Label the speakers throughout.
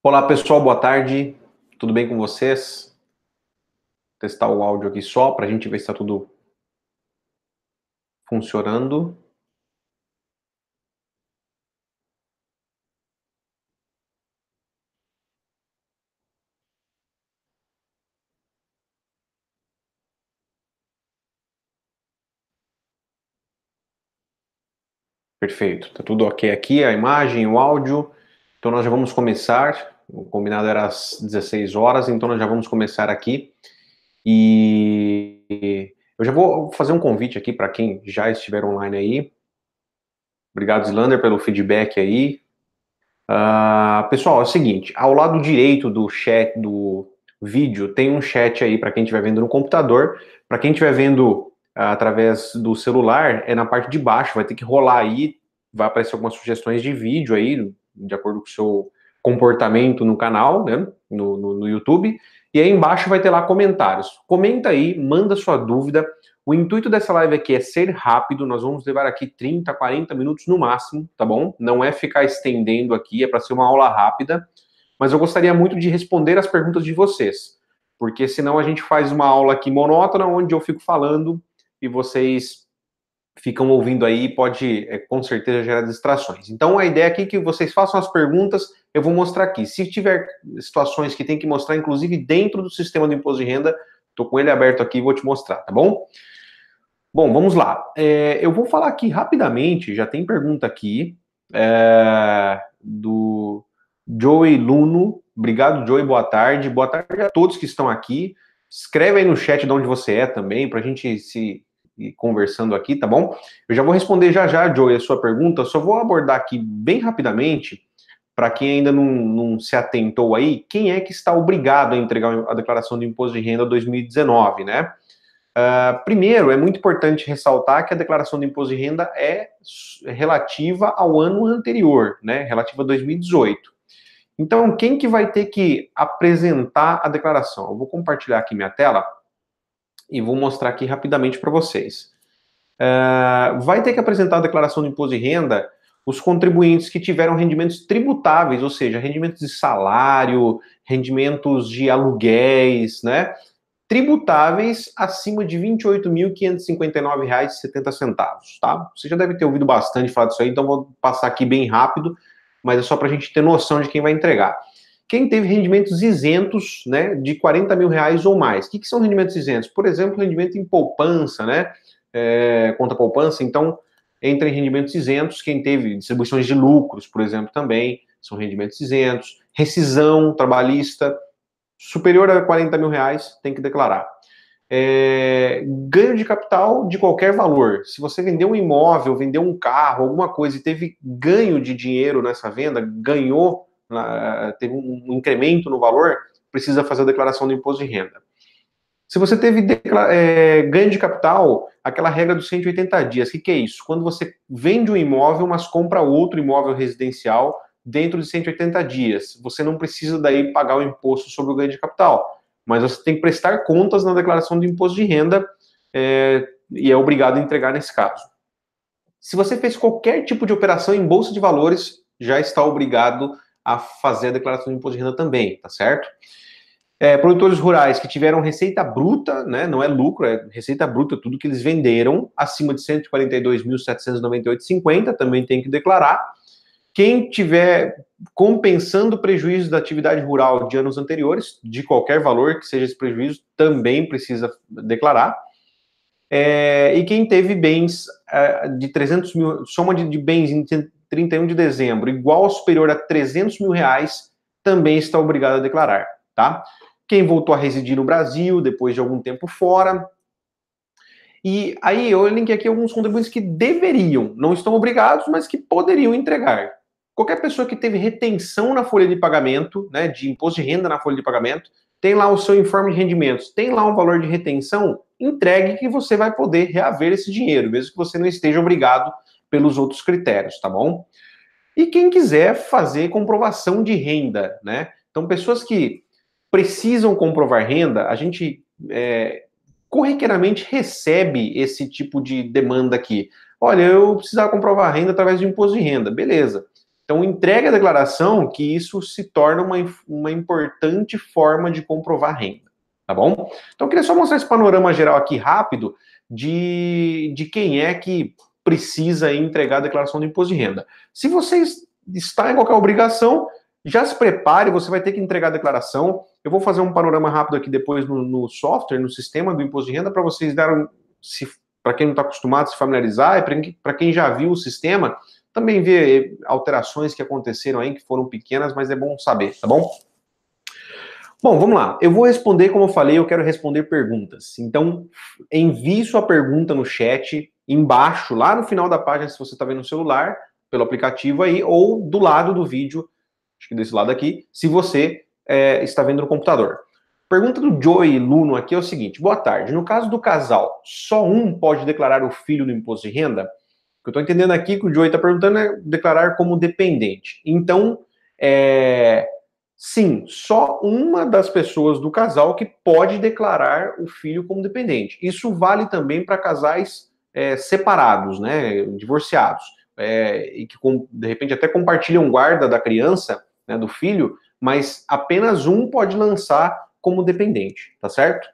Speaker 1: Olá pessoal, boa tarde. Tudo bem com vocês? Vou testar o áudio aqui só para a gente ver se está tudo funcionando. Perfeito, tá tudo ok aqui, a imagem, o áudio. Então nós já vamos começar. O combinado era às 16 horas, então nós já vamos começar aqui. E eu já vou fazer um convite aqui para quem já estiver online aí. Obrigado, Slander, pelo feedback aí. Uh, pessoal, é o seguinte: ao lado direito do chat do vídeo tem um chat aí para quem estiver vendo no computador. Para quem estiver vendo uh, através do celular, é na parte de baixo, vai ter que rolar aí, vai aparecer algumas sugestões de vídeo aí, de acordo com o seu comportamento no canal, né, no, no, no YouTube, e aí embaixo vai ter lá comentários. Comenta aí, manda sua dúvida. O intuito dessa live aqui é ser rápido, nós vamos levar aqui 30, 40 minutos no máximo, tá bom? Não é ficar estendendo aqui, é para ser uma aula rápida, mas eu gostaria muito de responder as perguntas de vocês, porque senão a gente faz uma aula aqui monótona, onde eu fico falando e vocês ficam ouvindo aí pode, é, com certeza, gerar distrações. Então, a ideia aqui é que vocês façam as perguntas, eu vou mostrar aqui. Se tiver situações que tem que mostrar, inclusive dentro do sistema do imposto de renda, estou com ele aberto aqui e vou te mostrar, tá bom? Bom, vamos lá. É, eu vou falar aqui rapidamente, já tem pergunta aqui, é, do Joey Luno. Obrigado, Joey, boa tarde. Boa tarde a todos que estão aqui. Escreve aí no chat de onde você é também, para a gente se conversando aqui, tá bom? Eu já vou responder já já, Joey, a sua pergunta, só vou abordar aqui bem rapidamente, para quem ainda não, não, se atentou aí, quem é que está obrigado a entregar a declaração de imposto de renda 2019, né? Uh, primeiro, é muito importante ressaltar que a declaração de imposto de renda é relativa ao ano anterior, né? Relativa a 2018. Então, quem que vai ter que apresentar a declaração? Eu vou compartilhar aqui minha tela e vou mostrar aqui rapidamente para vocês. Uh, vai ter que apresentar a declaração de imposto de renda os contribuintes que tiveram rendimentos tributáveis, ou seja, rendimentos de salário, rendimentos de aluguéis, né? Tributáveis acima de R$ 28.559,70, tá? Você já deve ter ouvido bastante falar disso aí, então vou passar aqui bem rápido, mas é só para a gente ter noção de quem vai entregar. Quem teve rendimentos isentos, né, de 40 mil reais ou mais. O que, que são rendimentos isentos? Por exemplo, rendimento em poupança, né, é, conta poupança. Então, entra em rendimentos isentos quem teve distribuições de lucros, por exemplo, também são rendimentos isentos. Rescisão trabalhista superior a 40 mil reais tem que declarar. É, ganho de capital de qualquer valor. Se você vendeu um imóvel, vendeu um carro, alguma coisa e teve ganho de dinheiro nessa venda, ganhou teve um incremento no valor, precisa fazer a declaração do imposto de renda. Se você teve é, ganho de capital, aquela regra dos 180 dias, o que, que é isso? Quando você vende um imóvel, mas compra outro imóvel residencial dentro de 180 dias, você não precisa daí pagar o imposto sobre o ganho de capital, mas você tem que prestar contas na declaração do imposto de renda é, e é obrigado a entregar nesse caso. Se você fez qualquer tipo de operação em bolsa de valores, já está obrigado a fazer a declaração de imposto de renda também, tá certo? É, produtores rurais que tiveram receita bruta, né, não é lucro, é receita bruta, tudo que eles venderam, acima de 142.798,50, também tem que declarar. Quem tiver compensando prejuízo da atividade rural de anos anteriores, de qualquer valor que seja esse prejuízo, também precisa declarar. É, e quem teve bens é, de 300 mil, soma de, de bens 31 de dezembro igual ou superior a 300 mil reais, também está obrigado a declarar, tá? Quem voltou a residir no Brasil depois de algum tempo fora. E aí eu linkei aqui alguns contribuintes que deveriam, não estão obrigados, mas que poderiam entregar. Qualquer pessoa que teve retenção na folha de pagamento, né, de imposto de renda na folha de pagamento, tem lá o seu informe de rendimentos, tem lá um valor de retenção, entregue que você vai poder reaver esse dinheiro, mesmo que você não esteja obrigado pelos outros critérios, tá bom? E quem quiser fazer comprovação de renda, né? Então, pessoas que precisam comprovar renda, a gente é, corriqueiramente recebe esse tipo de demanda aqui. Olha, eu precisava comprovar renda através de imposto de renda, beleza. Então, entregue a declaração que isso se torna uma, uma importante forma de comprovar renda, tá bom? Então, eu queria só mostrar esse panorama geral aqui rápido de, de quem é que precisa entregar a declaração do imposto de renda. Se você está em qualquer obrigação, já se prepare, você vai ter que entregar a declaração. Eu vou fazer um panorama rápido aqui depois no, no software, no sistema do imposto de renda, para vocês darem, para quem não está acostumado, se familiarizar, e para quem já viu o sistema, também ver alterações que aconteceram aí, que foram pequenas, mas é bom saber, tá bom? Bom, vamos lá. Eu vou responder, como eu falei, eu quero responder perguntas. Então, envie sua pergunta no chat, embaixo, lá no final da página, se você está vendo no celular, pelo aplicativo aí, ou do lado do vídeo, acho que desse lado aqui, se você é, está vendo no computador. Pergunta do Joey Luno aqui é o seguinte: boa tarde. No caso do casal, só um pode declarar o filho no imposto de renda? O que eu estou entendendo aqui que o Joey está perguntando é declarar como dependente. Então, é, sim, só uma das pessoas do casal que pode declarar o filho como dependente. Isso vale também para casais é, separados, né, divorciados, é, e que de repente até compartilham guarda da criança, né, do filho, mas apenas um pode lançar como dependente, tá certo?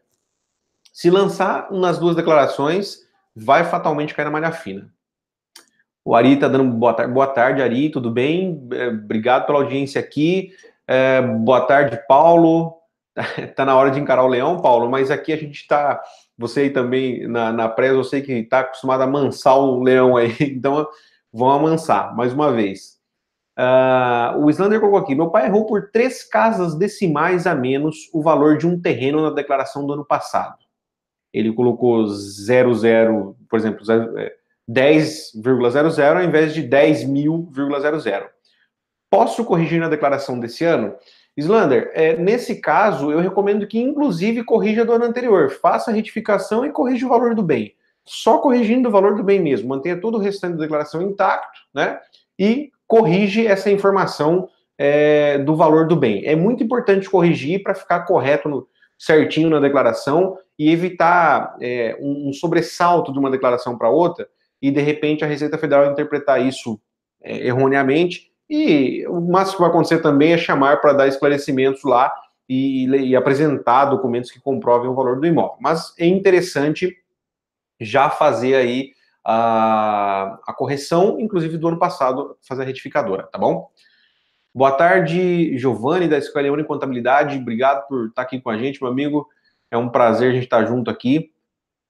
Speaker 1: Se lançar nas duas declarações, vai fatalmente cair na malha fina. O Ari está dando boa tarde, boa tarde, Ari, tudo bem? É, obrigado pela audiência aqui. É, boa tarde, Paulo. Está na hora de encarar o leão, Paulo, mas aqui a gente está. Você aí também na, na presa, eu sei que está acostumado a amansar o leão aí, então vão amansar mais uma vez. Uh, o Islander colocou aqui: meu pai errou por três casas decimais a menos o valor de um terreno na declaração do ano passado. Ele colocou 00, por exemplo, 10,00 é, ao invés de 10 mil,00. Posso corrigir na declaração desse ano? Islander, é, nesse caso, eu recomendo que, inclusive, corrija do ano anterior. Faça a retificação e corrija o valor do bem. Só corrigindo o valor do bem mesmo. Mantenha todo o restante da declaração intacto, né? E corrige essa informação é, do valor do bem. É muito importante corrigir para ficar correto, no, certinho na declaração e evitar é, um, um sobressalto de uma declaração para outra e, de repente, a Receita Federal interpretar isso é, erroneamente e o máximo que vai acontecer também é chamar para dar esclarecimentos lá e, e, apresentar documentos que comprovem o valor do imóvel. Mas é interessante já fazer aí a, a correção, inclusive do ano passado, fazer a retificadora, tá bom? Boa tarde, Giovanni, da Escola Leone Contabilidade. Obrigado por estar aqui com a gente, meu amigo. É um prazer a gente estar junto aqui.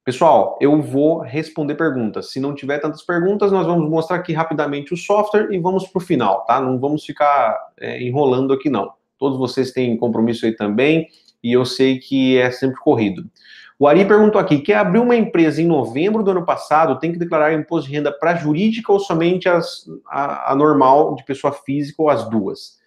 Speaker 1: Pessoal, eu vou responder perguntas. Se não tiver tantas perguntas, nós vamos mostrar aqui rapidamente o software e vamos para o final, tá? Não vamos ficar é, enrolando aqui, não. Todos vocês têm compromisso aí também e eu sei que é sempre corrido. O Ari perguntou aqui: quem abriu uma empresa em novembro do ano passado tem que declarar imposto de renda para jurídica ou somente as, a, a, normal de pessoa física ou as duas?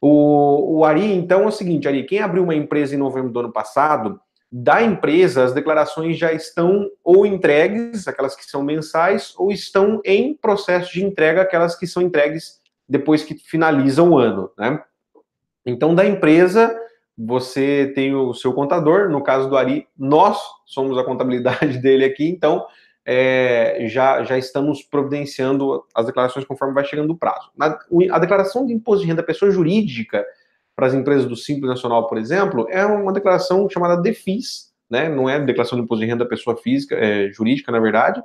Speaker 1: O, o Ari, então, é o seguinte: Ari, quem abriu uma empresa em novembro do ano passado da empresa, as declarações já estão ou entregues, aquelas que são mensais, ou estão em processo de entrega, aquelas que são entregues depois que finaliza o ano, né? Então, da empresa, você tem o seu contador, no caso do Ari, nós somos a contabilidade dele aqui, então é, já, já estamos providenciando as declarações conforme vai chegando o prazo. Na, a declaração de imposto de renda pessoa jurídica, para as empresas do Simples Nacional, por exemplo, é uma declaração chamada DEFIS, né? não é declaração de imposto de renda pessoa física, é, jurídica, na verdade,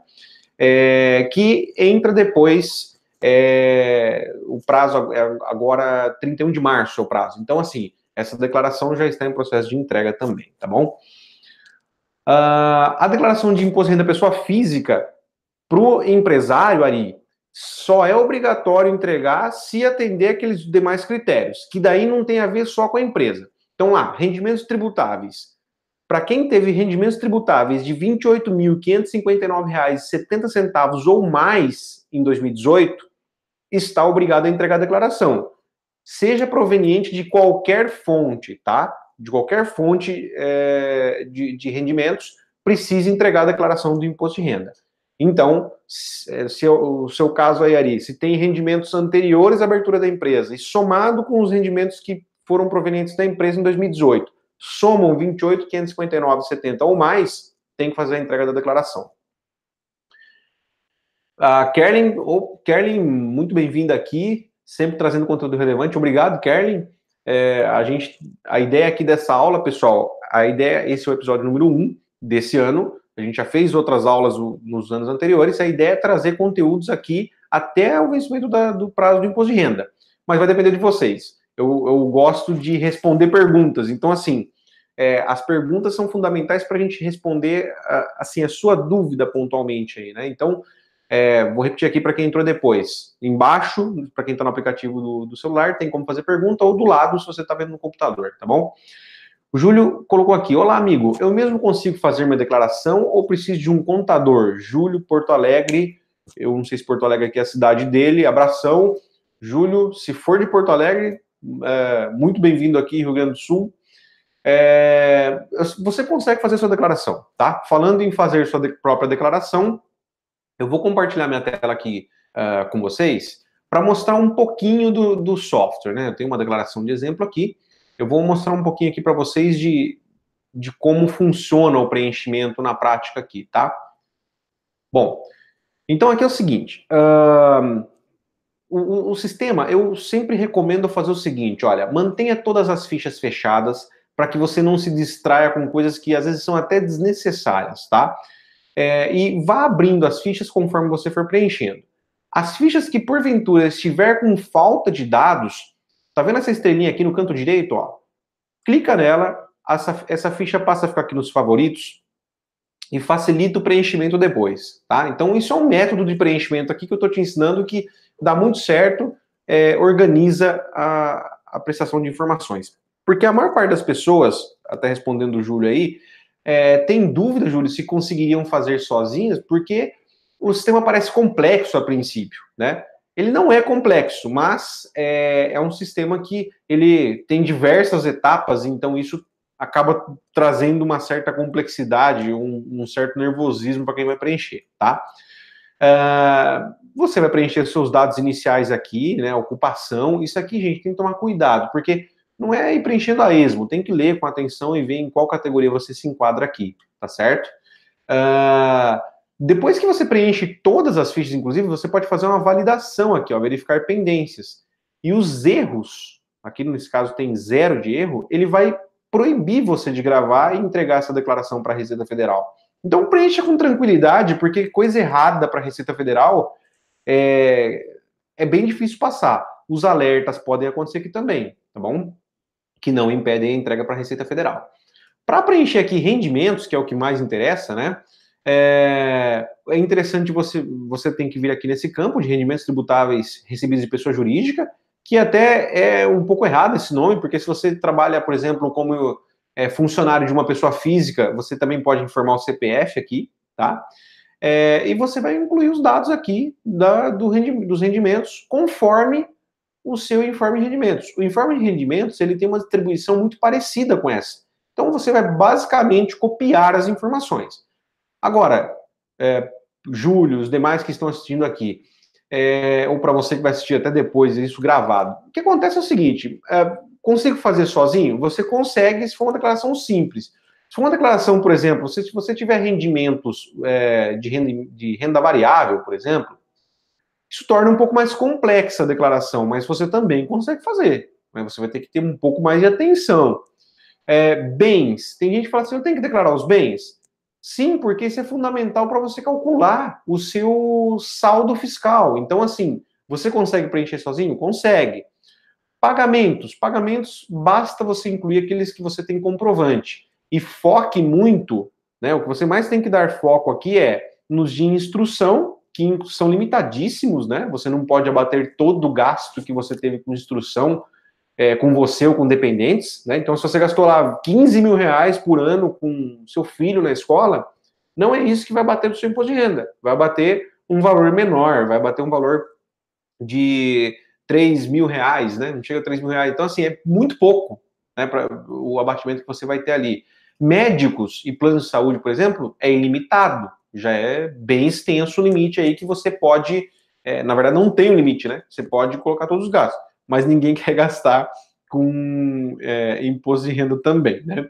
Speaker 1: é, que entra depois, é, o prazo é agora 31 de março é o prazo. Então, assim, essa declaração já está em processo de entrega também, tá bom? Uh, a declaração de imposto de renda pessoa física para o empresário, Ari, só é obrigatório entregar se atender aqueles demais critérios, que daí não tem a ver só com a empresa. Então, lá, rendimentos tributáveis. Para quem teve rendimentos tributáveis de R$ 28.559,70 ou mais em 2018, está obrigado a entregar a declaração. Seja proveniente de qualquer fonte, tá? De qualquer fonte é, de, de rendimentos, precisa entregar a declaração do imposto de renda. Então, se o seu caso aí, Ari, se tem rendimentos anteriores à abertura da empresa e somado com os rendimentos que foram provenientes da empresa em 2018, somam 28.559,70 ou mais, tem que fazer a entrega da declaração. A Kerlin, oh, Kerlin muito bem-vinda aqui. sempre trazendo conteúdo relevante. Obrigado, Kerlin. É, a gente, a ideia aqui dessa aula, pessoal, a ideia, esse é o episódio número 1 um desse ano. A gente já fez outras aulas nos anos anteriores. A ideia é trazer conteúdos aqui até o vencimento da, do prazo do imposto de renda. Mas vai depender de vocês. Eu, eu gosto de responder perguntas. Então, assim, é, as perguntas são fundamentais para a gente responder assim a sua dúvida pontualmente aí, né? Então, é, vou repetir aqui para quem entrou depois. Embaixo, para quem está no aplicativo do, do, celular, tem como fazer pergunta, ou do lado, se você está vendo no computador, tá bom? O Júlio colocou aqui: Olá, amigo, eu mesmo consigo fazer minha declaração ou preciso de um contador? Júlio, Porto Alegre, eu não sei se Porto Alegre aqui é a cidade dele, abração. Júlio, se for de Porto Alegre, é, muito bem-vindo aqui, Rio Grande do Sul. É, você consegue fazer sua declaração, tá? Falando em fazer sua de, própria declaração, eu vou compartilhar minha tela aqui uh, com vocês para mostrar um pouquinho do, do software, né? Eu tenho uma declaração de exemplo aqui. Eu vou mostrar um pouquinho aqui para vocês de, de como funciona o preenchimento na prática aqui, tá? Bom, então aqui é o seguinte. Uh, o, o, sistema, eu sempre recomendo fazer o seguinte: olha, mantenha todas as fichas fechadas para que você não se distraia com coisas que às vezes são até desnecessárias, tá? É, e vá abrindo as fichas conforme você for preenchendo. As fichas que porventura estiver com falta de dados, tá vendo essa estrelinha aqui no canto direito, ó? Clica nela, essa, essa ficha passa a ficar aqui nos favoritos e facilita o preenchimento depois, tá? Então isso é um método de preenchimento aqui que eu estou te ensinando que dá muito certo, é, organiza a, a prestação de informações. Porque a maior parte das pessoas, até respondendo o Júlio aí, é, tem dúvida, Júlio, se conseguiriam fazer sozinhas, porque o sistema parece complexo a princípio, né? Ele não é complexo, mas é, é um sistema que ele tem diversas etapas, então isso acaba trazendo uma certa complexidade, um, um certo nervosismo para quem vai preencher, tá? Uh, você vai preencher seus dados iniciais aqui, né? Ocupação, isso aqui, gente, tem que tomar cuidado, porque não é ir preenchendo a esmo, tem que ler com atenção e ver em qual categoria você se enquadra aqui, tá certo? Uh, depois que você preenche todas as fichas, inclusive, você pode fazer uma validação aqui, ó, verificar pendências. E os erros, aqui nesse caso tem zero de erro, ele vai proibir você de gravar e entregar essa declaração para a Receita Federal. Então preencha com tranquilidade, porque coisa errada para a Receita Federal é, é bem difícil passar. Os alertas podem acontecer aqui também, tá bom? que não impedem a entrega para a Receita Federal. Para preencher aqui rendimentos, que é o que mais interessa, né? É, é, interessante você você tem que vir aqui nesse campo de rendimentos tributáveis recebidos de pessoa jurídica, que até é um pouco errado esse nome, porque se você trabalha, por exemplo, como é, funcionário de uma pessoa física, você também pode informar o CPF aqui, tá? É, e você vai incluir os dados aqui da, do rendi, dos rendimentos conforme o seu informe de rendimentos. O informe de rendimentos ele tem uma distribuição muito parecida com essa. Então você vai basicamente copiar as informações. Agora, é, Júlio, os demais que estão assistindo aqui, é, ou para você que vai assistir até depois isso gravado, o que acontece é o seguinte: é, consigo fazer sozinho? Você consegue se for uma declaração simples. Se for uma declaração, por exemplo, se, se você tiver rendimentos é, de, renda, de renda variável, por exemplo, isso torna um pouco mais complexa a declaração, mas você também consegue fazer. Mas você vai ter que ter um pouco mais de atenção. É, bens. Tem gente que fala assim: eu tenho que declarar os bens? Sim, porque isso é fundamental para você calcular o seu saldo fiscal. Então, assim, você consegue preencher sozinho? Consegue. Pagamentos. Pagamentos, basta você incluir aqueles que você tem comprovante. E foque muito, né? O que você mais tem que dar foco aqui é nos de instrução que são limitadíssimos, né? Você não pode abater todo o gasto que você teve com instrução é, com você ou com dependentes, né? Então, se você gastou lá 15 mil reais por ano com seu filho na escola, não é isso que vai bater no seu imposto de renda. Vai bater um valor menor, vai bater um valor de 3 mil reais, né? Não chega a 3 mil reais. Então, assim, é muito pouco, né? Para o abatimento que você vai ter ali. Médicos e planos de saúde, por exemplo, é ilimitado já é bem extenso o limite aí que você pode, é, na verdade não tem um limite, né? Você pode colocar todos os gastos, mas ninguém quer gastar com é, imposto de renda também, né?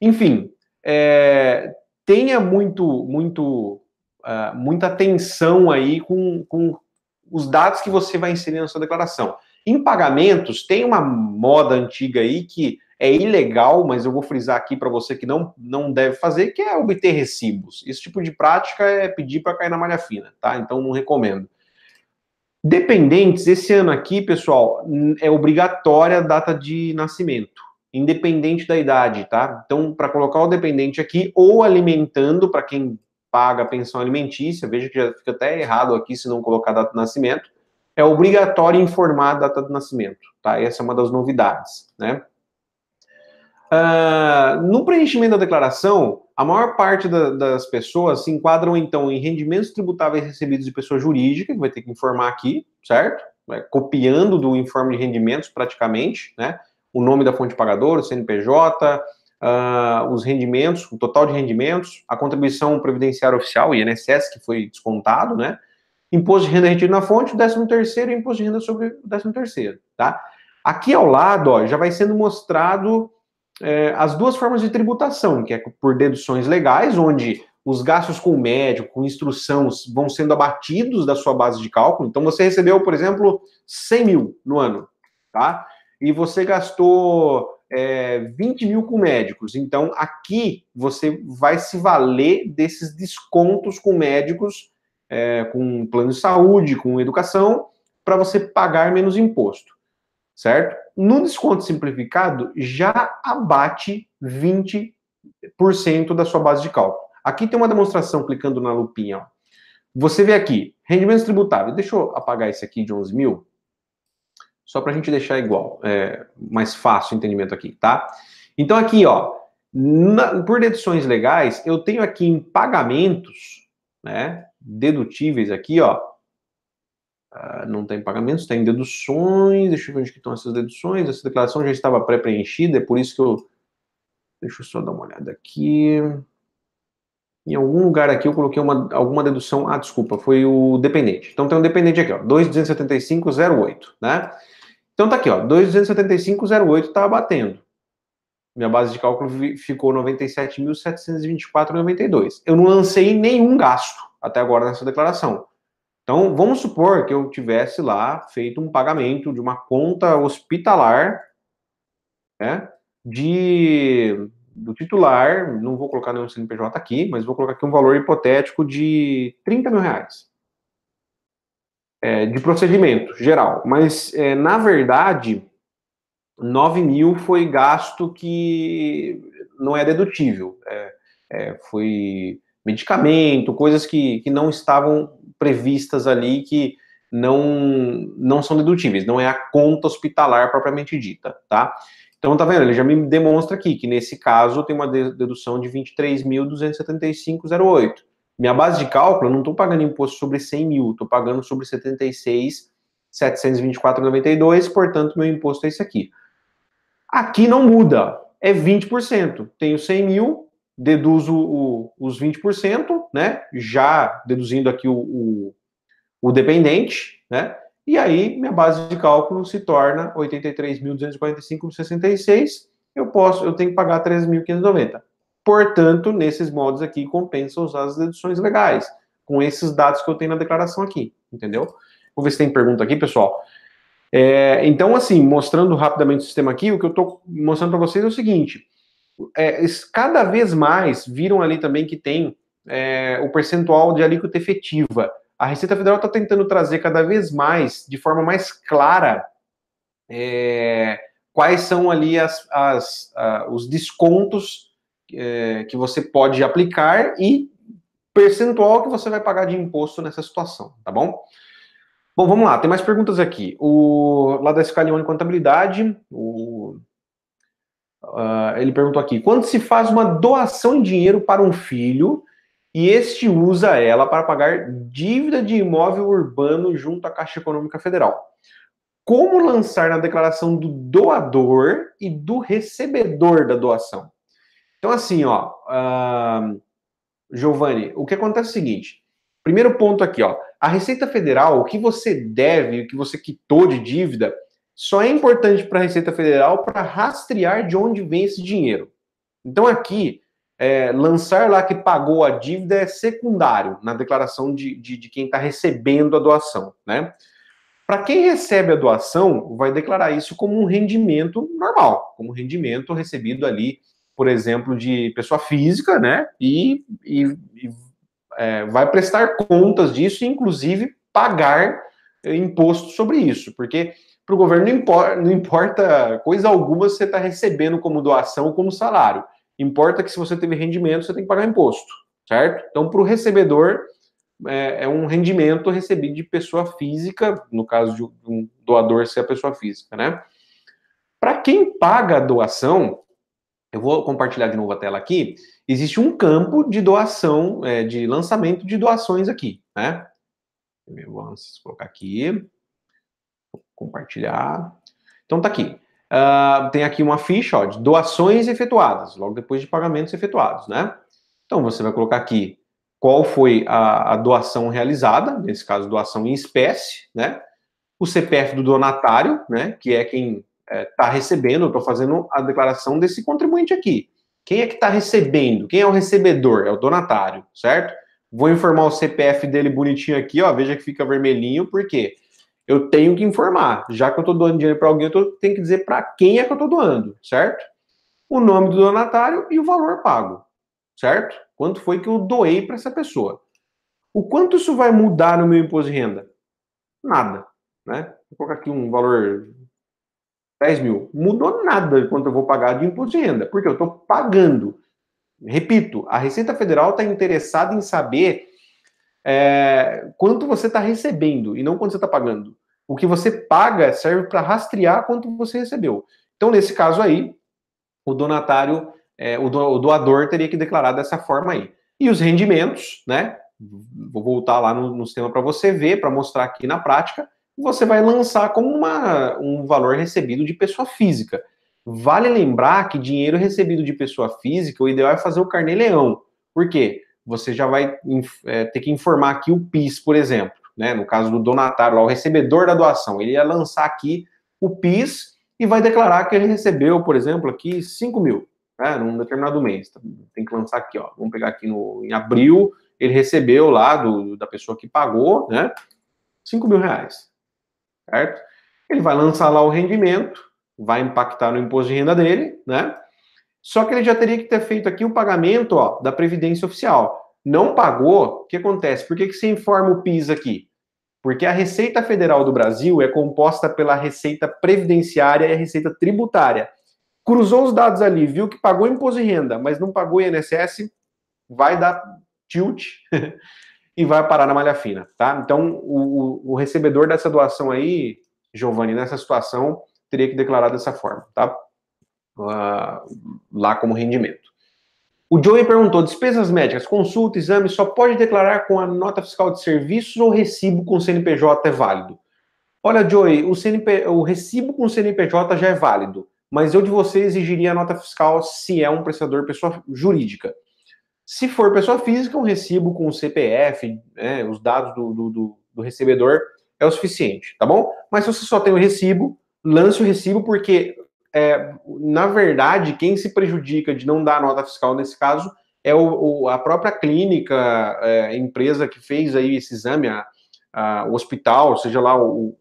Speaker 1: Enfim, é, tenha muito, muito, uh, muita atenção aí com, com os dados que você vai inserir na sua declaração. Em pagamentos, tem uma moda antiga aí que é ilegal, mas eu vou frisar aqui para você que não, não deve fazer, que é obter recibos. Esse tipo de prática é pedir para cair na malha fina, tá? Então não recomendo. Dependentes, esse ano aqui, pessoal, é obrigatória a data de nascimento, independente da idade, tá? Então, para colocar o dependente aqui, ou alimentando, para quem paga a pensão alimentícia, veja que já fica até errado aqui se não colocar a data de nascimento, é obrigatório informar a data de nascimento, tá? Essa é uma das novidades, né? Uh, no preenchimento da declaração, a maior parte da, das pessoas se enquadram, então, em rendimentos tributáveis recebidos de pessoa jurídica, que vai ter que informar aqui, certo? Copiando do informe de rendimentos, praticamente, né? O nome da fonte pagadora, o CNPJ, uh, ah, os rendimentos, o total de rendimentos, a contribuição previdenciária oficial, INSS, que foi descontado, né? Imposto de renda retido na fonte, o 13 terceiro e imposto de renda sobre o 13 terceiro, tá? Aqui ao lado, ó, já vai sendo mostrado é, as duas formas de tributação, que é por deduções legais, onde os gastos com médico, com instrução, vão sendo abatidos da sua base de cálculo. Então, você recebeu, por exemplo, 100 mil no ano, tá? E você gastou é, 20 mil com médicos. Então, aqui você vai se valer desses descontos com médicos, é, com plano de saúde, com educação, para você pagar menos imposto certo? No desconto simplificado, já abate 20% da sua base de cálculo. Aqui tem uma demonstração clicando na lupinha. Ó. Você vê aqui, rendimentos tributáveis. Deixa eu apagar esse aqui de 11 mil, só para a gente deixar igual, é, mais fácil o entendimento aqui, tá? Então aqui, ó, na, por deduções legais, eu tenho aqui em pagamentos, né, dedutíveis aqui, ó, Uh, não tem pagamentos, tem deduções. Deixa eu ver onde estão essas deduções. Essa declaração já estava pré-preenchida, é por isso que eu. Deixa eu só dar uma olhada aqui. Em algum lugar aqui eu coloquei uma, alguma dedução. Ah, desculpa, foi o dependente. Então tem um dependente aqui, ó, 2.275,08, né? Então tá aqui, ó, 2.275,08 tá batendo. Minha base de cálculo ficou 97.724,92. Eu não lancei nenhum gasto até agora nessa declaração. Então, vamos supor que eu tivesse lá feito um pagamento de uma conta hospitalar, né, de, do titular, não vou colocar nenhum CNPJ aqui, mas vou colocar aqui um valor hipotético de 30 mil reais. É, de procedimento geral. Mas, é, na verdade, 9 mil foi gasto que não é dedutível. É, é, foi medicamento, coisas que, que não estavam previstas ali que não, não são dedutíveis, não é a conta hospitalar propriamente dita, tá? Então, tá vendo? Ele já me demonstra aqui que nesse caso tem uma dedução de 23.275,08. Minha base de cálculo, eu não estou pagando imposto sobre 100 mil, estou pagando sobre 76.724,92, portanto, meu imposto é esse aqui. Aqui não muda, é 20%. Tenho 100 mil, deduzo o, os 20%, né? Já deduzindo aqui o, o, o, dependente, né? E aí minha base de cálculo se torna 83.245,66. Eu posso, eu tenho que pagar 13.590. Portanto, nesses modos aqui compensa usar as deduções legais, com esses dados que eu tenho na declaração aqui, entendeu? Vou ver se tem pergunta aqui, pessoal. É, então, assim, mostrando rapidamente o sistema aqui, o que eu estou mostrando para vocês é o seguinte: é, cada vez mais viram ali também que tem é, o percentual de alíquota efetiva. A Receita Federal está tentando trazer cada vez mais, de forma mais clara, é, quais são ali as, as, os descontos é, que você pode aplicar e percentual que você vai pagar de imposto nessa situação, tá bom? Bom, vamos lá, tem mais perguntas aqui. O, lá da Scalione Contabilidade, o Uh, ele perguntou aqui: quando se faz uma doação em dinheiro para um filho e este usa ela para pagar dívida de imóvel urbano junto à Caixa Econômica Federal, como lançar na declaração do doador e do recebedor da doação? Então, assim, ó, uh, Giovanni, o que acontece é o seguinte: primeiro ponto aqui, ó, a Receita Federal, o que você deve, o que você quitou de dívida, só é importante para a Receita Federal para rastrear de onde vem esse dinheiro. Então aqui, é, lançar lá que pagou a dívida é secundário na declaração de, de, de quem está recebendo a doação, né? Para quem recebe a doação, vai declarar isso como um rendimento normal, como um rendimento recebido ali, por exemplo, de pessoa física, né? E, e, e é, vai prestar contas disso, inclusive pagar imposto sobre isso, porque para o governo não importa, não importa coisa alguma se você está recebendo como doação ou como salário. Importa que se você teve rendimento, você tem que pagar imposto, certo? Então, para o recebedor, é, é, um rendimento recebido de pessoa física, no caso de um doador ser a pessoa física, né? Para quem paga a doação, eu vou compartilhar de novo a tela aqui, existe um campo de doação, é, de lançamento de doações aqui, né? Vamos colocar aqui, compartilhar. Então tá aqui. Uh, tem aqui uma ficha ó, de doações efetuadas, logo depois de pagamentos efetuados, né? Então você vai colocar aqui qual foi a, a, doação realizada, nesse caso, doação em espécie, né? O CPF do donatário, né? Que é quem está é, tá recebendo, eu estou fazendo a declaração desse contribuinte aqui. Quem é que está recebendo? Quem é o recebedor? É o donatário, certo? Vou informar o CPF dele bonitinho aqui, ó. Veja que fica vermelhinho, porque eu tenho que informar. Já que eu estou doando dinheiro para alguém, eu tô, tenho que dizer para quem é que eu estou doando, certo? O nome do donatário e o valor pago, certo? Quanto foi que eu doei para essa pessoa? O quanto isso vai mudar no meu imposto de renda? Nada, né? Vou colocar aqui um valor 10 mil. Mudou nada quanto eu vou pagar de imposto de renda, porque eu estou pagando. Repito, a Receita Federal está interessada em saber é, quanto você está recebendo e não quanto você está pagando. O que você paga serve para rastrear quanto você recebeu. Então, nesse caso aí, o donatário é, o, do, o, doador teria que declarar dessa forma aí. E os rendimentos, né? Vou voltar lá no, no sistema para você ver, para mostrar aqui na prática. Você vai lançar como uma, um valor recebido de pessoa física. Vale lembrar que dinheiro recebido de pessoa física, o ideal é fazer o carnê-leão. Por quê? Você já vai é, ter que informar aqui o PIS, por exemplo. Né? No caso do donatário, lá, o recebedor da doação, ele ia lançar aqui o PIS e vai declarar que ele recebeu, por exemplo, aqui 5 mil né, num determinado mês. Tá, tem que lançar aqui, ó. Vamos pegar aqui no, em abril, ele recebeu lá do, da pessoa que pagou, né? 5 mil reais. Certo? Ele vai lançar lá o rendimento, vai impactar no imposto de renda dele, né? Só que ele já teria que ter feito aqui o pagamento, ó, da Previdência Oficial. Não pagou, o que acontece? Por que, que você informa o PIS aqui? Porque a Receita Federal do Brasil é composta pela Receita Previdenciária e a Receita Tributária cruzou os dados ali, viu que pagou imposto de renda, mas não pagou INSS, vai dar tilt e vai parar na malha fina, tá? Então, o, o recebedor dessa doação aí, Giovanni, nessa situação, teria que declarar dessa forma, tá? Lá como rendimento. O Joey perguntou: despesas médicas, consulta, exame, só pode declarar com a nota fiscal de serviços ou recibo com CNPJ é válido? Olha, Joey, o, CNP, o recibo com CNPJ já é válido mas eu de você exigiria a nota fiscal se é um prestador pessoa jurídica. Se for pessoa física, um recibo com o CPF, né, os dados do, do, do, recebedor é o suficiente, tá bom? Mas se você só tem o recibo, lance o recibo, porque, é, na verdade, quem se prejudica de não dar nota fiscal nesse caso é o, o, a própria clínica, é, empresa que fez aí esse exame, a, a, o hospital, seja lá o,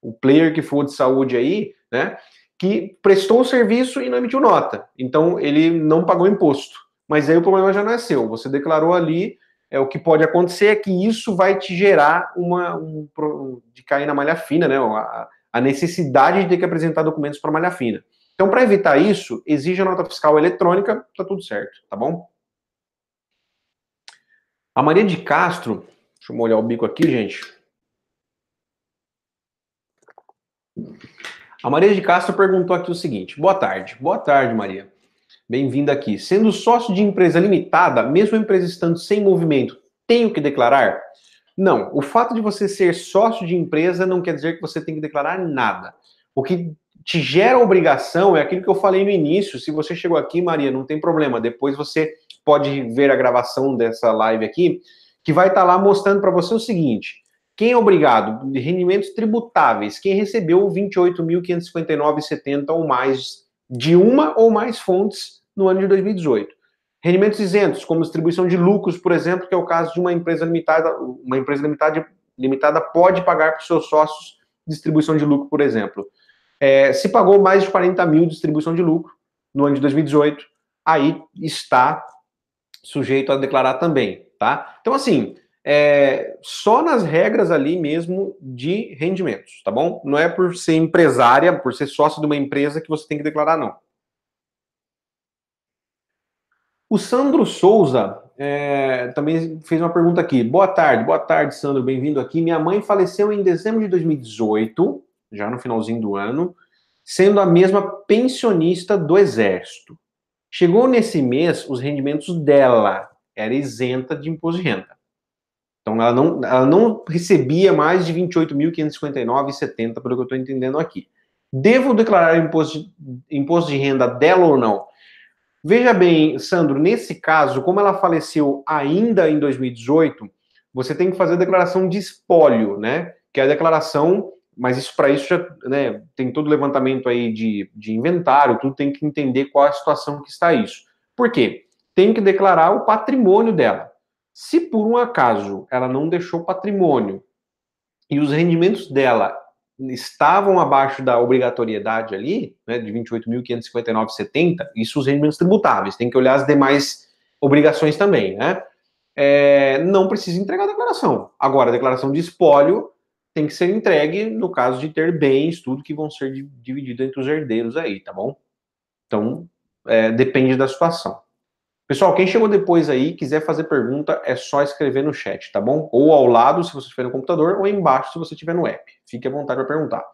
Speaker 1: o player que for de saúde aí, né? que prestou o serviço e não emitiu nota. Então, ele não pagou imposto. Mas aí o problema já não é seu. Você declarou ali, é o que pode acontecer é que isso vai te gerar uma um, de cair na malha fina, né? A, a necessidade de ter que apresentar documentos para malha fina. Então, para evitar isso, exige a nota fiscal eletrônica, tá tudo certo, tá bom? A Maria de Castro, deixa eu molhar o bico aqui, gente. A Maria de Castro perguntou aqui o seguinte: Boa tarde. Boa tarde, Maria. Bem-vinda aqui. Sendo sócio de empresa limitada, mesmo a empresa estando sem movimento, tenho que declarar? Não. O fato de você ser sócio de empresa não quer dizer que você tem que declarar nada. O que te gera obrigação é aquilo que eu falei no início. Se você chegou aqui, Maria, não tem problema. Depois você pode ver a gravação dessa live aqui, que vai estar tá lá mostrando para você o seguinte: quem é obrigado? Rendimentos tributáveis. Quem recebeu 28.559,70 ou mais de uma ou mais fontes no ano de 2018. Rendimentos isentos, como distribuição de lucros, por exemplo, que é o caso de uma empresa limitada, uma empresa limitada, limitada pode pagar para os seus sócios distribuição de lucro, por exemplo. É, se pagou mais de 40 mil distribuição de lucro no ano de 2018, aí está sujeito a declarar também, tá? Então, assim, é, só nas regras ali mesmo de rendimentos, tá bom? Não é por ser empresária, por ser sócio de uma empresa que você tem que declarar, não. O Sandro Souza é, também fez uma pergunta aqui. Boa tarde, boa tarde, Sandro, bem-vindo aqui. Minha mãe faleceu em dezembro de 2018, já no finalzinho do ano, sendo a mesma pensionista do Exército. Chegou nesse mês, os rendimentos dela era isenta de imposto de renda. Então, ela não, ela não recebia mais de 28.559,70, pelo que eu estou entendendo aqui. Devo declarar imposto de, imposto de renda dela ou não? Veja bem, Sandro, nesse caso, como ela faleceu ainda em 2018, você tem que fazer a declaração de espólio, né? Que é a declaração, mas isso para isso já né, tem todo o levantamento aí de, de inventário, tudo tem que entender qual a situação que está isso. Por quê? Tem que declarar o patrimônio dela. Se por um acaso ela não deixou patrimônio e os rendimentos dela estavam abaixo da obrigatoriedade ali, né, de 28.559,70, isso os rendimentos tributáveis, tem que olhar as demais obrigações também, né? É, não precisa entregar a declaração. Agora, a declaração de espólio tem que ser entregue no caso de ter bens, tudo que vão ser divididos entre os herdeiros aí, tá bom? Então, é, depende da situação. Pessoal, quem chegou depois aí, quiser fazer pergunta, é só escrever no chat, tá bom? Ou ao lado, se você estiver no computador, ou embaixo, se você estiver no app. Fique à vontade para perguntar.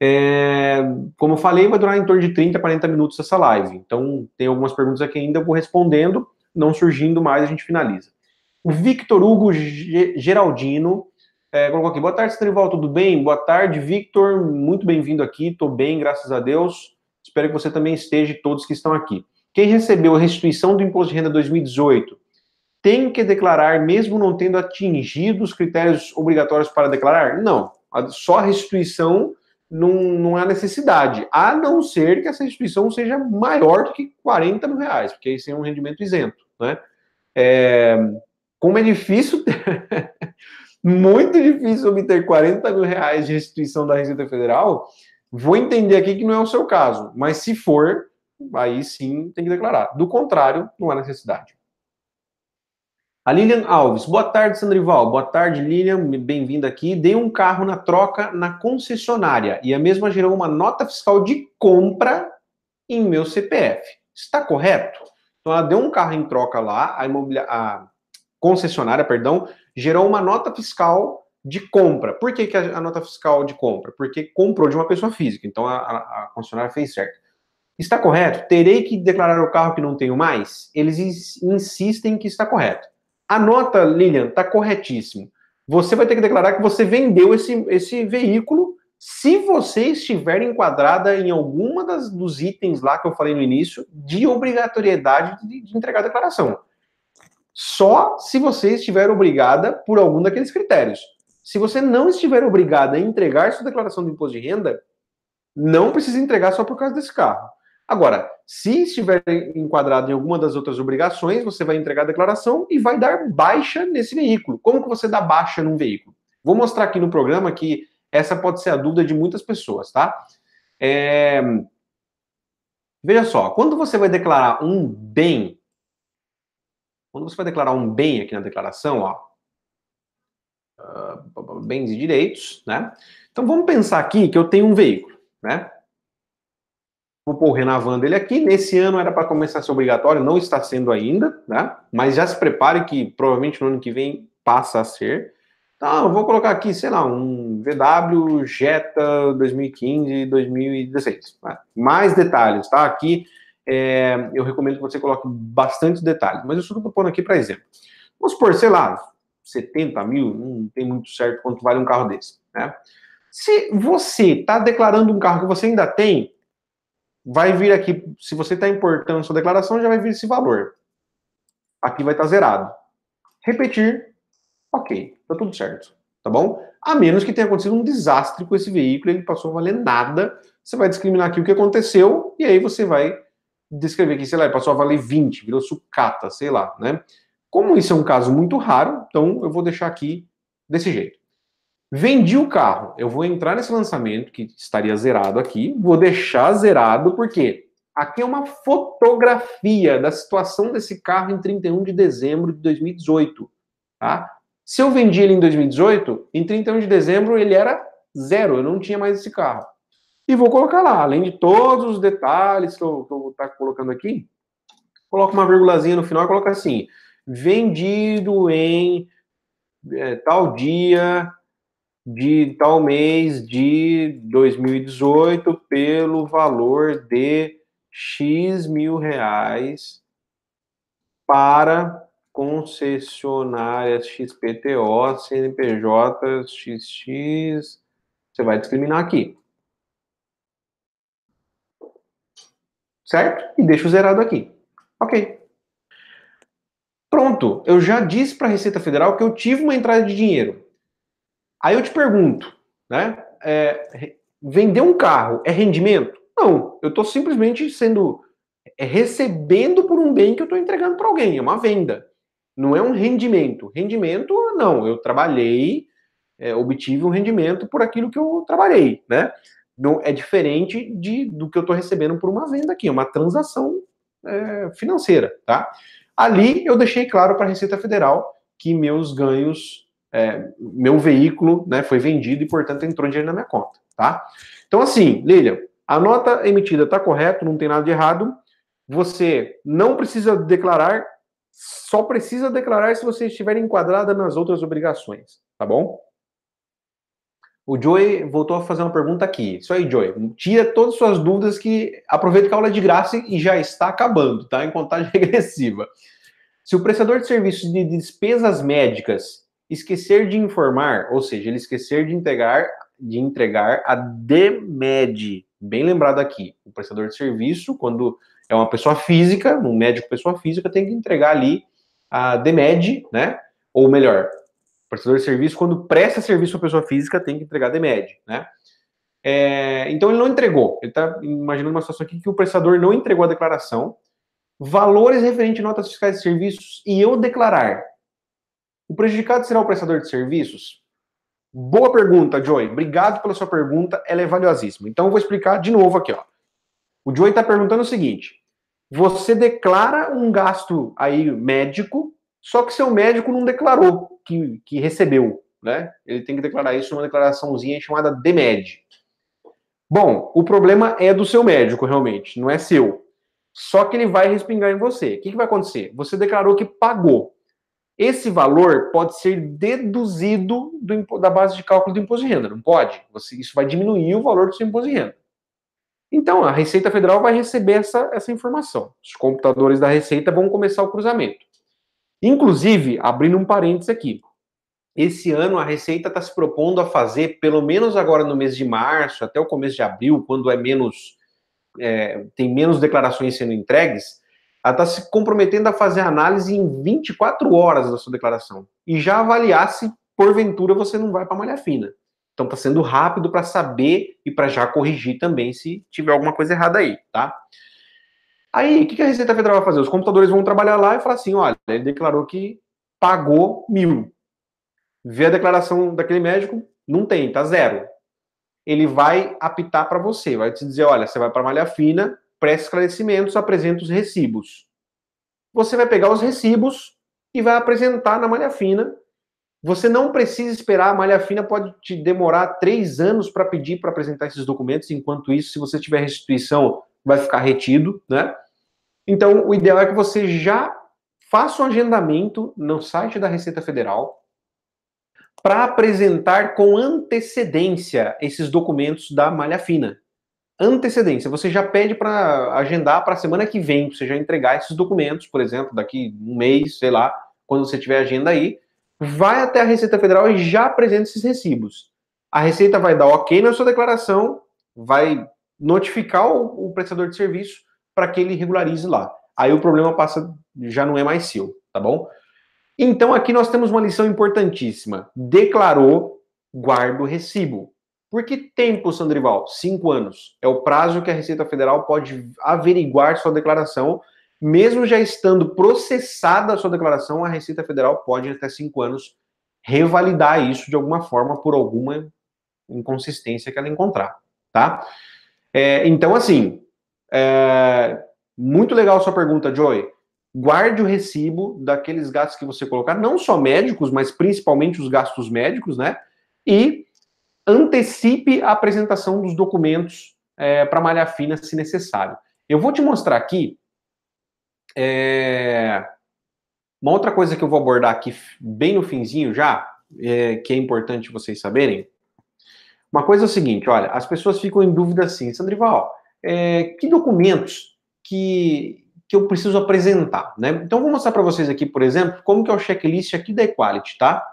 Speaker 1: É, como eu falei, vai durar em torno de 30, 40 minutos essa live. Então, tem algumas perguntas aqui ainda, eu vou respondendo. Não surgindo mais, a gente finaliza. O Victor Hugo Geraldino é, colocou aqui. Boa tarde, Sandrival, tudo bem? Boa tarde, Victor. Muito bem-vindo aqui. Estou bem, graças a Deus. Espero que você também esteja, todos que estão aqui. Quem recebeu a restituição do imposto de renda 2018 tem que declarar, mesmo não tendo atingido os critérios obrigatórios para declarar? Não. Só a restituição não, não há necessidade, a não ser que essa restituição seja maior do que 40 mil reais, porque isso é um rendimento isento. Né? É, como é difícil, muito difícil obter 40 mil reais de restituição da Receita Federal, vou entender aqui que não é o seu caso, mas se for, aí sim tem que declarar. Do contrário, não há necessidade. A Lilian Alves, boa tarde, Sandrival. Boa tarde, Lilian, bem-vinda aqui. Dei um carro na troca na concessionária e a mesma gerou uma nota fiscal de compra em meu CPF. Está correto? Então, ela deu um carro em troca lá, a, a concessionária, perdão, gerou uma nota fiscal de compra. Por que, que a, nota fiscal de compra? Porque comprou de uma pessoa física. Então, a, a concessionária fez certo. Está correto? Terei que declarar o carro que não tenho mais? Eles insistem que está correto. A nota, Lilian, está corretíssimo. Você vai ter que declarar que você vendeu esse, esse veículo se você estiver enquadrada em alguma das, dos itens lá que eu falei no início de obrigatoriedade de, de entregar a declaração. Só se você estiver obrigada por algum daqueles critérios. Se você não estiver obrigada a entregar sua declaração de imposto de renda, não precisa entregar só por causa desse carro. Agora, se estiver enquadrado em alguma das outras obrigações, você vai entregar a declaração e vai dar baixa nesse veículo. Como que você dá baixa num veículo? Vou mostrar aqui no programa que essa pode ser a dúvida de muitas pessoas, tá? É... Veja só, quando você vai declarar um bem, quando você vai declarar um bem aqui na declaração, ó, uh, bens e direitos, né? Então vamos pensar aqui que eu tenho um veículo, né? Vou pôr o Renavan dele aqui. Nesse ano era para começar a ser obrigatório, não está sendo ainda, né? Mas já se prepare que provavelmente no ano que vem passa a ser. Então, vou colocar aqui, sei lá, um VW Jetta 2015 2016. Né? Mais detalhes, tá? Aqui é, eu recomendo que você coloque bastante detalhes, mas eu só estou pondo aqui para exemplo. Vamos supor, sei lá, 70 mil, não tem muito certo quanto vale um carro desse, né? Se você está declarando um carro que você ainda tem, vai vir aqui, se você está importando sua declaração, já vai vir esse valor. Aqui vai estar tá zerado. Repetir, ok, tá tudo certo, tá bom? A menos que tenha acontecido um desastre com esse veículo, ele passou a valer nada, você vai discriminar aqui o que aconteceu, e aí você vai descrever aqui, sei lá, passou a valer 20, virou sucata, sei lá, né? Como isso é um caso muito raro, então eu vou deixar aqui desse jeito. Vendi o carro, eu vou entrar nesse lançamento que estaria zerado aqui, vou deixar zerado porque aqui é uma fotografia da situação desse carro em 31 de dezembro de 2018, tá? Se eu vendi ele em 2018, em 31 de dezembro ele era zero, eu não tinha mais esse carro. E vou colocar lá, além de todos os detalhes que eu, vou estar colocando aqui, coloco uma vírgulazinha no final e coloco assim, vendido em é, tal dia de tal mês de 2018 pelo valor de X mil reais para concessionárias XPTO, CNPJ, XX. Você vai discriminar aqui. Certo? E deixa o zerado aqui. Ok. Pronto, eu já disse para a Receita Federal que eu tive uma entrada de dinheiro. Aí eu te pergunto, né? É, vender um carro é rendimento? Não, eu estou simplesmente sendo é, recebendo por um bem que eu estou entregando para alguém, é uma venda. Não é um rendimento. Rendimento, não, eu trabalhei, é, obtive um rendimento por aquilo que eu trabalhei, né? Não, é diferente de, do que eu estou recebendo por uma venda aqui, é uma transação é, financeira, tá? Ali eu deixei claro para a Receita Federal que meus ganhos, é, meu veículo né, foi vendido e, portanto, entrou dinheiro na minha conta, tá? Então, assim, Lilian, a nota emitida está correta, não tem nada de errado. Você não precisa declarar, só precisa declarar se você estiver enquadrada nas outras obrigações, tá bom? O Joey voltou a fazer uma pergunta aqui. Isso aí, Joey. Tira todas as suas dúvidas que aproveita que a aula é de graça e já está acabando, tá? Em contagem regressiva. Se o prestador de serviços de despesas médicas esquecer de informar, ou seja, ele esquecer de entregar, de entregar a DMED, bem lembrado aqui, o prestador de serviço, quando é uma pessoa física, um médico pessoa física, tem que entregar ali a DMED, né? Ou melhor, prestador de serviço, quando presta serviço para pessoa física, tem que entregar DMED, né? É, então ele não entregou. Ele está imaginando uma situação aqui que o prestador não entregou a declaração, valores referentes a notas fiscais de serviços e eu declarar. O prejudicado será o prestador de serviços? Boa pergunta, Joy. Obrigado pela sua pergunta, ela é valiosíssima. Então eu vou explicar de novo aqui, ó. O Joy está perguntando o seguinte: você declara um gasto aí médico, só que seu médico não declarou que, que recebeu, né? Ele tem que declarar isso numa declaraçãozinha chamada DMED. Bom, o problema é do seu médico, realmente, não é seu. Só que ele vai respingar em você. O que, que vai acontecer? Você declarou que pagou. Esse valor pode ser deduzido do, da base de cálculo do imposto de renda, não pode? Você, isso vai diminuir o valor do seu imposto de renda. Então, a Receita Federal vai receber essa, essa informação. Os computadores da Receita vão começar o cruzamento. Inclusive, abrindo um parênteses aqui, esse ano a Receita está se propondo a fazer, pelo menos agora no mês de março, até o começo de abril, quando é menos é, tem menos declarações sendo entregues, ela está se comprometendo a fazer análise em 24 horas da sua declaração e já avaliar se porventura você não vai para malha fina. Então está sendo rápido para saber e para já corrigir também se tiver alguma coisa errada aí, tá? Aí, o que a Receita Federal vai fazer? Os computadores vão trabalhar lá e falar assim: olha, ele declarou que pagou mil. Vê a declaração daquele médico, não tem, tá zero. Ele vai apitar para você, vai te dizer: olha, você vai para malha fina, presta esclarecimentos, apresenta os recibos. Você vai pegar os recibos e vai apresentar na malha fina. Você não precisa esperar, a malha fina pode te demorar três anos para pedir para apresentar esses documentos. Enquanto isso, se você tiver restituição, vai ficar retido, né? Então, o ideal é que você já faça um agendamento no site da Receita Federal para apresentar com antecedência esses documentos da malha fina. Antecedência, você já pede para agendar para a semana que vem, você já entregar esses documentos, por exemplo, daqui um mês, sei lá, quando você tiver agenda aí, vai até a Receita Federal e já apresenta esses recibos. A Receita vai dar ok na sua declaração, vai notificar o, o prestador de serviço para que ele regularize lá. Aí o problema passa, já não é mais seu, tá bom? Então aqui nós temos uma lição importantíssima. Declarou, guarda o recibo. Por que tempo, Sandrival? Cinco anos. É o prazo que a Receita Federal pode averiguar sua declaração. Mesmo já estando processada a sua declaração, a Receita Federal pode, até cinco anos, revalidar isso de alguma forma por alguma inconsistência que ela encontrar, tá? É, então, assim, é, muito legal sua pergunta, Joy. Guarde o recibo daqueles gastos que você colocar, não só médicos, mas principalmente os gastos médicos, né? E antecipe a apresentação dos documentos é, para malha fina, se necessário. Eu vou te mostrar aqui é, uma outra coisa que eu vou abordar aqui bem no finzinho já, é, que é importante vocês saberem. Uma coisa é o seguinte, olha, as pessoas ficam em dúvida assim, Sandrival, é, que documentos que, que eu preciso apresentar, né? Então, vou mostrar para vocês aqui, por exemplo, como que é o checklist aqui da Equality, tá?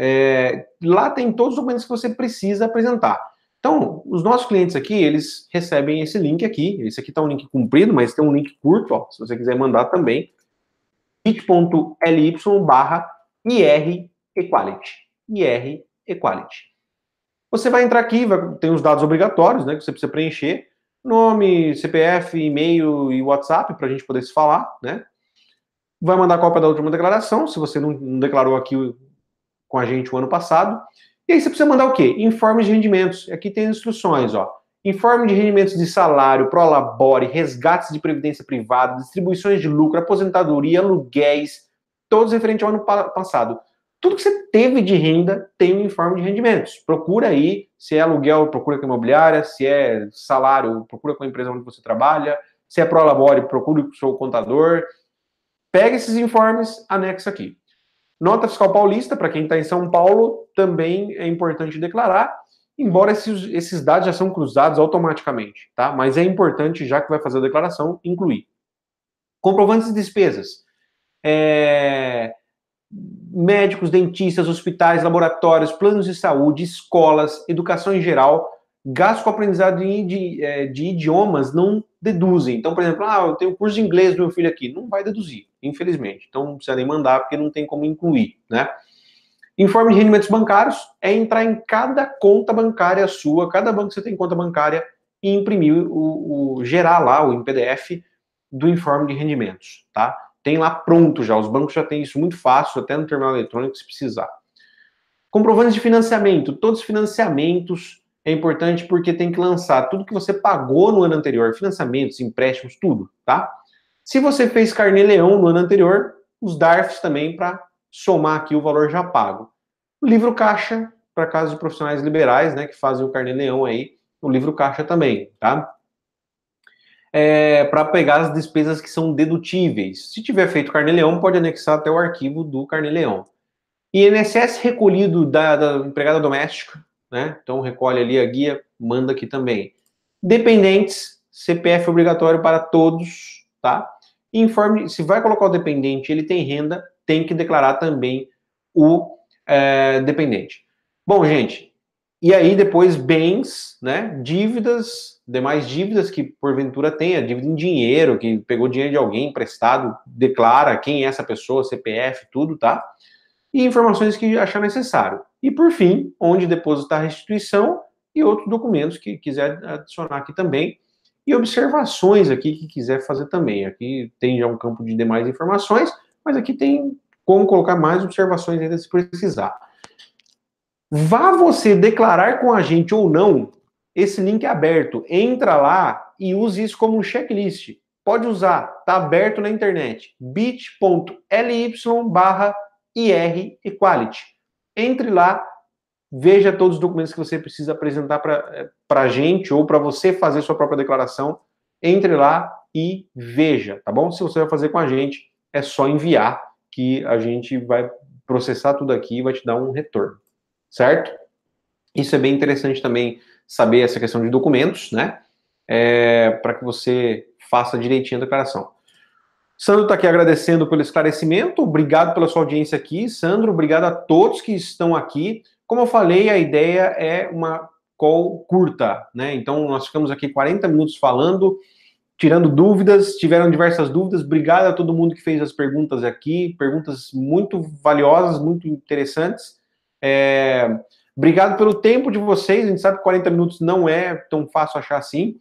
Speaker 1: É, lá tem todos os documentos que você precisa apresentar. Então, os nossos clientes aqui, eles recebem esse link aqui. Esse aqui está um link comprido, mas tem um link curto, ó, se você quiser mandar também. bit.ly barra IR Equality. IR Equality. Você vai entrar aqui, vai, tem os dados obrigatórios, né, que você precisa preencher. Nome, CPF, e-mail e WhatsApp, para a gente poder se falar, né? Vai mandar cópia da última declaração, se você não, não declarou aqui com a gente o ano passado. E aí você precisa mandar o quê? Informes de rendimentos. Aqui tem as instruções, ó. Informe de rendimentos de salário, prolabore, resgates de previdência privada, distribuições de lucro, aposentadoria, aluguéis, todos referentes ao ano passado. Tudo que você teve de renda tem um informe de rendimentos. Procura aí, se é aluguel, procura com a imobiliária, se é salário, procura com a empresa onde você trabalha, se é prolabore, procure com o seu contador. Pega esses informes, anexa aqui. Nota fiscal paulista, para quem está em São Paulo, também é importante declarar, embora esses, esses dados já são cruzados automaticamente, tá? Mas é importante, já que vai fazer a declaração, incluir. Comprovantes de despesas. É... Médicos, dentistas, hospitais, laboratórios, planos de saúde, escolas, educação em geral, gastos com aprendizado de, de, é, de, idiomas não deduzem. Então, por exemplo, ah, eu tenho curso de inglês do meu filho aqui. Não vai deduzir, infelizmente. Então, não precisa nem mandar, porque não tem como incluir, né? Informe de rendimentos bancários é entrar em cada conta bancária sua, cada banco que você tem conta bancária, e imprimir o, o gerar lá o em PDF do informe de rendimentos, tá? Tem lá pronto já, os bancos já têm isso muito fácil, até no terminal eletrônico se precisar. Comprovantes de financiamento, todos os financiamentos é importante porque tem que lançar tudo que você pagou no ano anterior, financiamentos, empréstimos, tudo, tá? Se você fez carnê-leão no ano anterior, os DARFs também para somar aqui o valor já pago. O livro caixa, para casos de profissionais liberais, né, que fazem o carnê-leão aí, o livro caixa também, tá? É, para pegar as despesas que são dedutíveis. Se tiver feito carnê-leão, pode anexar até o arquivo do carnê-leão. INSS recolhido da, da empregada doméstica, né? Então recolhe ali a guia, manda aqui também. Dependentes, CPF obrigatório para todos, tá? Informe, se vai colocar o dependente, ele tem renda, tem que declarar também o é, dependente. Bom, gente, e aí depois bens, né? Dívidas, demais dívidas que porventura tenha, dívida em dinheiro, que pegou dinheiro de alguém emprestado, declara quem é essa pessoa, CPF, tudo, tá? E informações que achar necessário. E por fim, onde depositar a restituição e outros documentos que quiser adicionar aqui também. E observações aqui que quiser fazer também. Aqui tem já um campo de demais informações, mas aqui tem como colocar mais observações ainda se precisar. Vá você declarar com a gente ou não, esse link é aberto. Entra lá e use isso como um checklist. Pode usar, está aberto na internet. bit.ly barra IR Equality entre lá, veja todos os documentos que você precisa apresentar para a eh, gente ou para você fazer sua própria declaração. Entre lá e veja, tá bom? Se você vai fazer com a gente, é só enviar que a gente vai processar tudo aqui e vai te dar um retorno, certo? Isso é bem interessante também saber essa questão de documentos, né? É, para que você faça direitinho a declaração. Sandro está aqui agradecendo pelo esclarecimento, obrigado pela sua audiência aqui. Sandro, obrigado a todos que estão aqui. Como eu falei, a ideia é uma call curta, né? Então, nós ficamos aqui 40 minutos falando, tirando dúvidas, tiveram diversas dúvidas. Obrigado a todo mundo que fez as perguntas aqui, perguntas muito valiosas, muito interessantes. É... Obrigado pelo tempo de vocês. A gente sabe que 40 minutos não é tão fácil achar assim.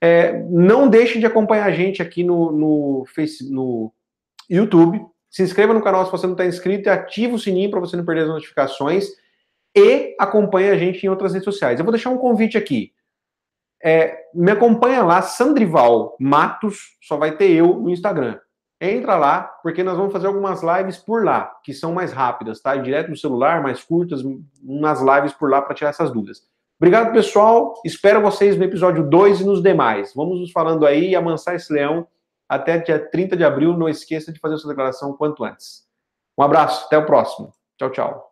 Speaker 1: É, não deixem de acompanhar a gente aqui no, no, face, no YouTube. Se inscreva no canal se você não está inscrito e ative o sininho para você não perder as notificações. E acompanhe a gente em outras redes sociais. Eu vou deixar um convite aqui. É, me acompanha lá, Sandrival Matos, só vai ter eu no Instagram. Entra lá, porque nós vamos fazer algumas lives por lá, que são mais rápidas, tá? Direto no celular, mais curtas, umas lives por lá para tirar essas dúvidas. Obrigado, pessoal. Espero vocês no episódio 2 e nos demais. Vamos nos falando aí e amansar esse leão até dia 30 de abril. Não esqueça de fazer sua declaração quanto antes. Um abraço, até o próximo. Tchau, tchau.